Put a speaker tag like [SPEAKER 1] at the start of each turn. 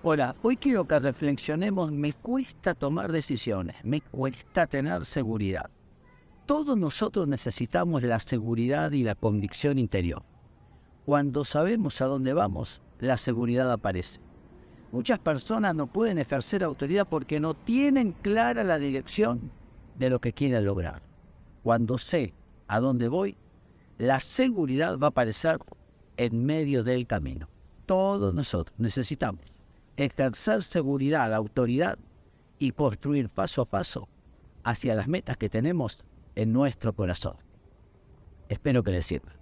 [SPEAKER 1] Hola, hoy quiero que reflexionemos, me cuesta tomar decisiones, me cuesta tener seguridad. Todos nosotros necesitamos la seguridad y la convicción interior. Cuando sabemos a dónde vamos, la seguridad aparece. Muchas personas no pueden ejercer autoridad porque no tienen clara la dirección de lo que quieren lograr. Cuando sé a dónde voy, la seguridad va a aparecer en medio del camino. Todos nosotros necesitamos ejercer seguridad, autoridad y construir paso a paso hacia las metas que tenemos en nuestro corazón. Espero que les sirva.